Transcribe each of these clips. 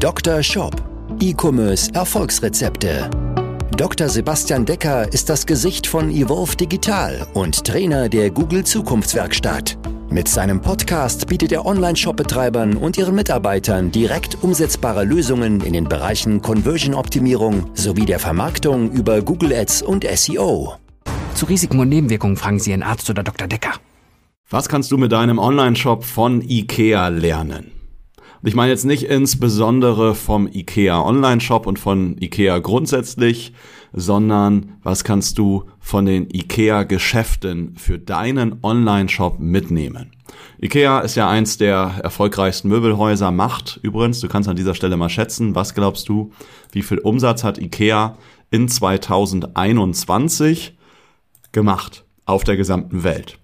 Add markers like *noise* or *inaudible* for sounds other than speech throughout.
Dr. Shop. E-Commerce Erfolgsrezepte. Dr. Sebastian Decker ist das Gesicht von Evolve Digital und Trainer der Google Zukunftswerkstatt. Mit seinem Podcast bietet er Online-Shop-Betreibern und ihren Mitarbeitern direkt umsetzbare Lösungen in den Bereichen Conversion-Optimierung sowie der Vermarktung über Google Ads und SEO. Zu Risiken und Nebenwirkungen fragen Sie Ihren Arzt oder Dr. Decker. Was kannst du mit deinem Online-Shop von IKEA lernen? Und ich meine jetzt nicht insbesondere vom IKEA Online-Shop und von IKEA grundsätzlich, sondern was kannst du von den IKEA-Geschäften für deinen Online-Shop mitnehmen? IKEA ist ja eins der erfolgreichsten Möbelhäuser, macht übrigens, du kannst an dieser Stelle mal schätzen, was glaubst du, wie viel Umsatz hat IKEA in 2021 gemacht auf der gesamten Welt?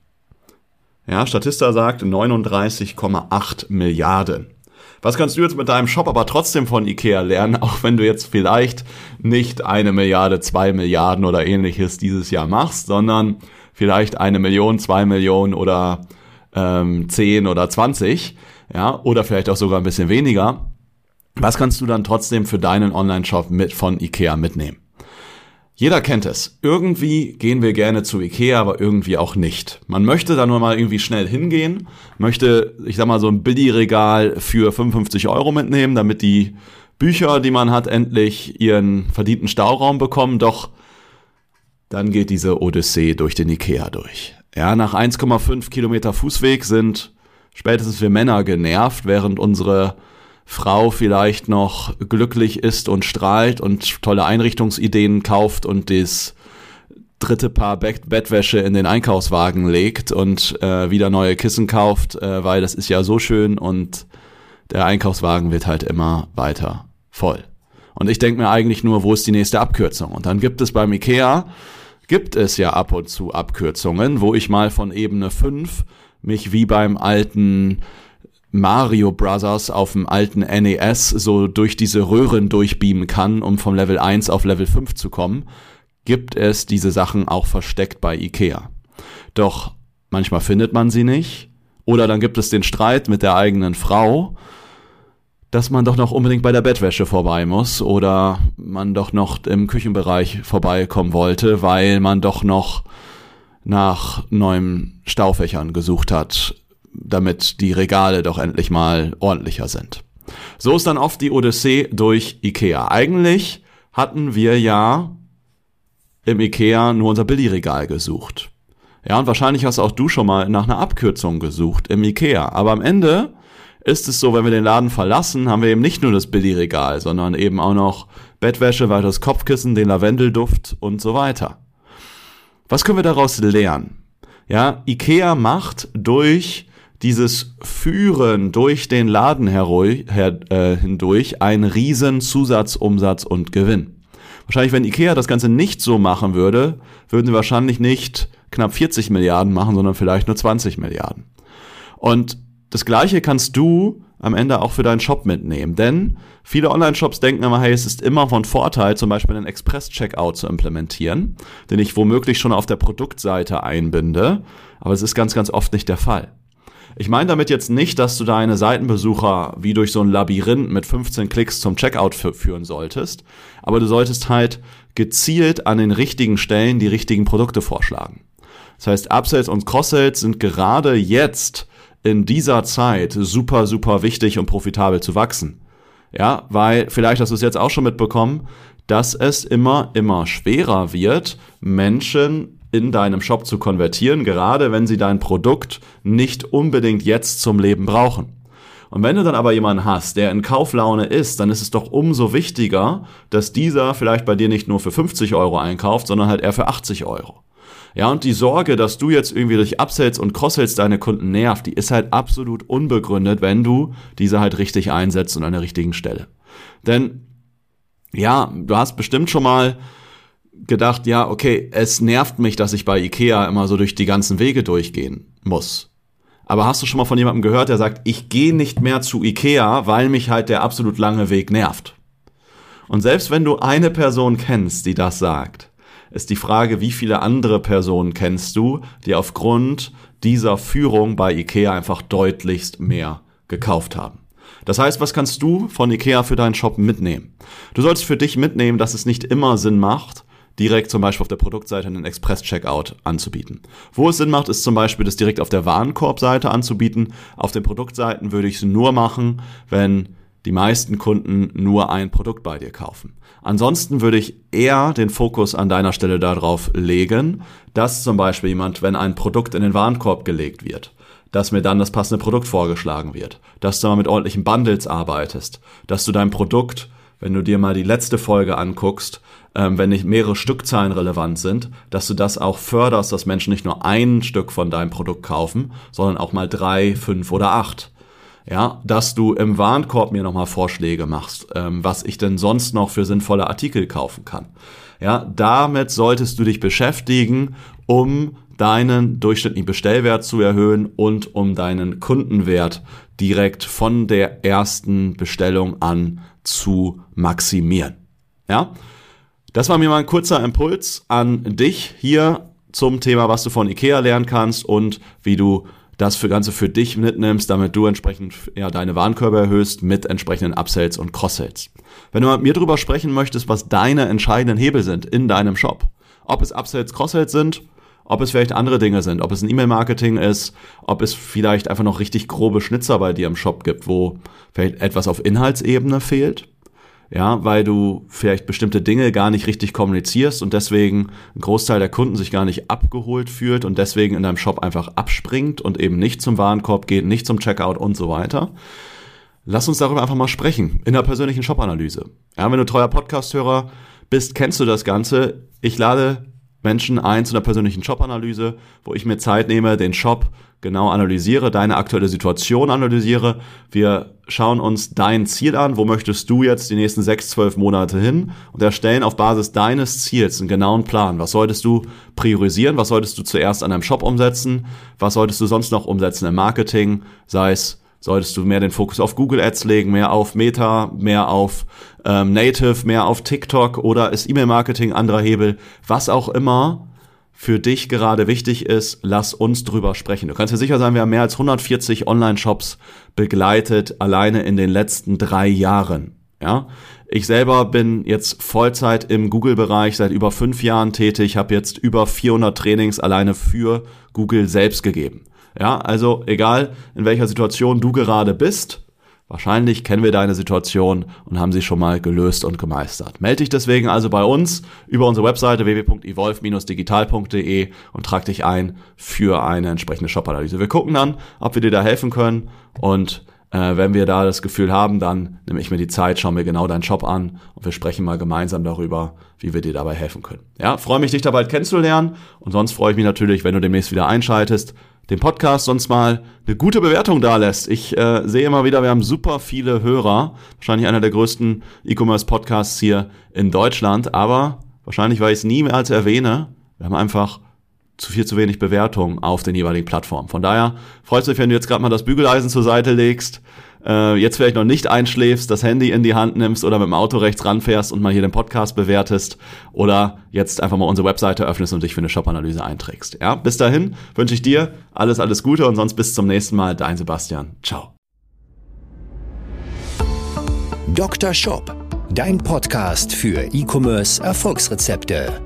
Ja, Statista sagt 39,8 Milliarden. Was kannst du jetzt mit deinem Shop aber trotzdem von Ikea lernen, *laughs* auch wenn du jetzt vielleicht nicht eine Milliarde, zwei Milliarden oder ähnliches dieses Jahr machst, sondern vielleicht eine Million, zwei Millionen oder ähm, zehn oder zwanzig, ja, oder vielleicht auch sogar ein bisschen weniger. Was kannst du dann trotzdem für deinen Online-Shop mit von Ikea mitnehmen? Jeder kennt es. Irgendwie gehen wir gerne zu Ikea, aber irgendwie auch nicht. Man möchte da nur mal irgendwie schnell hingehen, möchte, ich sag mal, so ein Billigregal für 55 Euro mitnehmen, damit die Bücher, die man hat, endlich ihren verdienten Stauraum bekommen. Doch dann geht diese Odyssee durch den Ikea durch. Ja, nach 1,5 Kilometer Fußweg sind spätestens wir Männer genervt, während unsere Frau vielleicht noch glücklich ist und strahlt und tolle Einrichtungsideen kauft und das dritte Paar Bettwäsche in den Einkaufswagen legt und äh, wieder neue Kissen kauft, äh, weil das ist ja so schön und der Einkaufswagen wird halt immer weiter voll. Und ich denke mir eigentlich nur, wo ist die nächste Abkürzung? Und dann gibt es beim Ikea, gibt es ja ab und zu Abkürzungen, wo ich mal von Ebene 5 mich wie beim alten Mario Brothers auf dem alten NES so durch diese Röhren durchbeamen kann, um vom Level 1 auf Level 5 zu kommen, gibt es diese Sachen auch versteckt bei Ikea. Doch manchmal findet man sie nicht, oder dann gibt es den Streit mit der eigenen Frau, dass man doch noch unbedingt bei der Bettwäsche vorbei muss oder man doch noch im Küchenbereich vorbeikommen wollte, weil man doch noch nach neuen Staufächern gesucht hat damit die Regale doch endlich mal ordentlicher sind. So ist dann oft die Odyssee durch Ikea. Eigentlich hatten wir ja im Ikea nur unser Billigregal gesucht. Ja, und wahrscheinlich hast auch du schon mal nach einer Abkürzung gesucht im Ikea. Aber am Ende ist es so, wenn wir den Laden verlassen, haben wir eben nicht nur das Billigregal, sondern eben auch noch Bettwäsche, weiteres Kopfkissen, den Lavendelduft und so weiter. Was können wir daraus lernen? Ja, Ikea macht durch dieses Führen durch den Laden her, äh, hindurch ein riesen Zusatzumsatz und Gewinn. Wahrscheinlich, wenn Ikea das Ganze nicht so machen würde, würden sie wahrscheinlich nicht knapp 40 Milliarden machen, sondern vielleicht nur 20 Milliarden. Und das Gleiche kannst du am Ende auch für deinen Shop mitnehmen. Denn viele Online-Shops denken immer, hey, es ist immer von Vorteil, zum Beispiel einen Express-Checkout zu implementieren, den ich womöglich schon auf der Produktseite einbinde. Aber es ist ganz, ganz oft nicht der Fall. Ich meine damit jetzt nicht, dass du deine Seitenbesucher wie durch so ein Labyrinth mit 15 Klicks zum Checkout führen solltest, aber du solltest halt gezielt an den richtigen Stellen die richtigen Produkte vorschlagen. Das heißt, Upsells und Cross-Sales sind gerade jetzt in dieser Zeit super, super wichtig und profitabel zu wachsen. Ja, weil vielleicht hast du es jetzt auch schon mitbekommen, dass es immer, immer schwerer wird, Menschen in deinem Shop zu konvertieren, gerade wenn sie dein Produkt nicht unbedingt jetzt zum Leben brauchen. Und wenn du dann aber jemanden hast, der in Kauflaune ist, dann ist es doch umso wichtiger, dass dieser vielleicht bei dir nicht nur für 50 Euro einkauft, sondern halt eher für 80 Euro. Ja, und die Sorge, dass du jetzt irgendwie durch Upsells und Cross-Sells deine Kunden nervt, die ist halt absolut unbegründet, wenn du diese halt richtig einsetzt und an der richtigen Stelle. Denn, ja, du hast bestimmt schon mal gedacht, ja, okay, es nervt mich, dass ich bei Ikea immer so durch die ganzen Wege durchgehen muss. Aber hast du schon mal von jemandem gehört, der sagt, ich gehe nicht mehr zu Ikea, weil mich halt der absolut lange Weg nervt? Und selbst wenn du eine Person kennst, die das sagt, ist die Frage, wie viele andere Personen kennst du, die aufgrund dieser Führung bei Ikea einfach deutlichst mehr gekauft haben. Das heißt, was kannst du von Ikea für deinen Shop mitnehmen? Du solltest für dich mitnehmen, dass es nicht immer Sinn macht, direkt zum Beispiel auf der Produktseite einen Express-Checkout anzubieten. Wo es Sinn macht, ist zum Beispiel das direkt auf der Warenkorbseite anzubieten. Auf den Produktseiten würde ich es nur machen, wenn die meisten Kunden nur ein Produkt bei dir kaufen. Ansonsten würde ich eher den Fokus an deiner Stelle darauf legen, dass zum Beispiel jemand, wenn ein Produkt in den Warenkorb gelegt wird, dass mir dann das passende Produkt vorgeschlagen wird, dass du mal mit ordentlichen Bundles arbeitest, dass du dein Produkt, wenn du dir mal die letzte Folge anguckst, ähm, wenn nicht mehrere Stückzahlen relevant sind, dass du das auch förderst, dass Menschen nicht nur ein Stück von deinem Produkt kaufen, sondern auch mal drei, fünf oder acht. Ja, dass du im Warenkorb mir nochmal Vorschläge machst, ähm, was ich denn sonst noch für sinnvolle Artikel kaufen kann. Ja, damit solltest du dich beschäftigen, um deinen durchschnittlichen Bestellwert zu erhöhen und um deinen Kundenwert direkt von der ersten Bestellung an zu maximieren. Ja, das war mir mal ein kurzer Impuls an dich hier zum Thema, was du von Ikea lernen kannst und wie du das für Ganze für dich mitnimmst, damit du entsprechend ja, deine Warenkörbe erhöhst mit entsprechenden Upsells und Cross-Sales. Wenn du mit mir darüber sprechen möchtest, was deine entscheidenden Hebel sind in deinem Shop, ob es Upsells, Cross-Sales sind, ob es vielleicht andere Dinge sind, ob es ein E-Mail-Marketing ist, ob es vielleicht einfach noch richtig grobe Schnitzer bei dir im Shop gibt, wo vielleicht etwas auf Inhaltsebene fehlt, ja, weil du vielleicht bestimmte Dinge gar nicht richtig kommunizierst und deswegen ein Großteil der Kunden sich gar nicht abgeholt fühlt und deswegen in deinem Shop einfach abspringt und eben nicht zum Warenkorb geht, nicht zum Checkout und so weiter. Lass uns darüber einfach mal sprechen in der persönlichen Shop-Analyse. Ja, wenn du treuer Podcast-Hörer bist, kennst du das Ganze. Ich lade Menschen ein zu einer persönlichen Shop-Analyse, wo ich mir Zeit nehme, den Shop genau analysiere, deine aktuelle Situation analysiere. Wir schauen uns dein Ziel an, wo möchtest du jetzt die nächsten sechs, zwölf Monate hin und erstellen auf Basis deines Ziels einen genauen Plan. Was solltest du priorisieren? Was solltest du zuerst an deinem Shop umsetzen? Was solltest du sonst noch umsetzen im Marketing? Sei es solltest du mehr den Fokus auf Google Ads legen, mehr auf Meta, mehr auf ähm, Native, mehr auf TikTok oder ist E-Mail-Marketing anderer Hebel, was auch immer für dich gerade wichtig ist, lass uns drüber sprechen. Du kannst dir sicher sein, wir haben mehr als 140 Online-Shops begleitet, alleine in den letzten drei Jahren. Ja, ich selber bin jetzt Vollzeit im Google-Bereich seit über fünf Jahren tätig, habe jetzt über 400 Trainings alleine für Google selbst gegeben. Ja, also egal in welcher Situation du gerade bist, wahrscheinlich kennen wir deine Situation und haben sie schon mal gelöst und gemeistert. Melde dich deswegen also bei uns über unsere Webseite www.evolve-digital.de und trag dich ein für eine entsprechende Shop-Analyse. Wir gucken dann, ob wir dir da helfen können und äh, wenn wir da das Gefühl haben, dann nehme ich mir die Zeit, schaue mir genau deinen Shop an und wir sprechen mal gemeinsam darüber, wie wir dir dabei helfen können. Ja, freue mich, dich da bald kennenzulernen und sonst freue ich mich natürlich, wenn du demnächst wieder einschaltest den Podcast sonst mal eine gute Bewertung da lässt. Ich äh, sehe immer wieder, wir haben super viele Hörer. Wahrscheinlich einer der größten E-Commerce-Podcasts hier in Deutschland. Aber wahrscheinlich, weil ich es nie mehr als erwähne, wir haben einfach zu viel zu wenig Bewertung auf den jeweiligen Plattformen. Von daher freut es mich, wenn du jetzt gerade mal das Bügeleisen zur Seite legst, äh, jetzt vielleicht noch nicht einschläfst, das Handy in die Hand nimmst oder mit dem Auto rechts ranfährst und mal hier den Podcast bewertest oder jetzt einfach mal unsere Webseite öffnest und dich für eine Shop-Analyse einträgst. Ja, bis dahin wünsche ich dir alles, alles Gute und sonst bis zum nächsten Mal. Dein Sebastian. Ciao. Dr. Shop, dein Podcast für E-Commerce Erfolgsrezepte.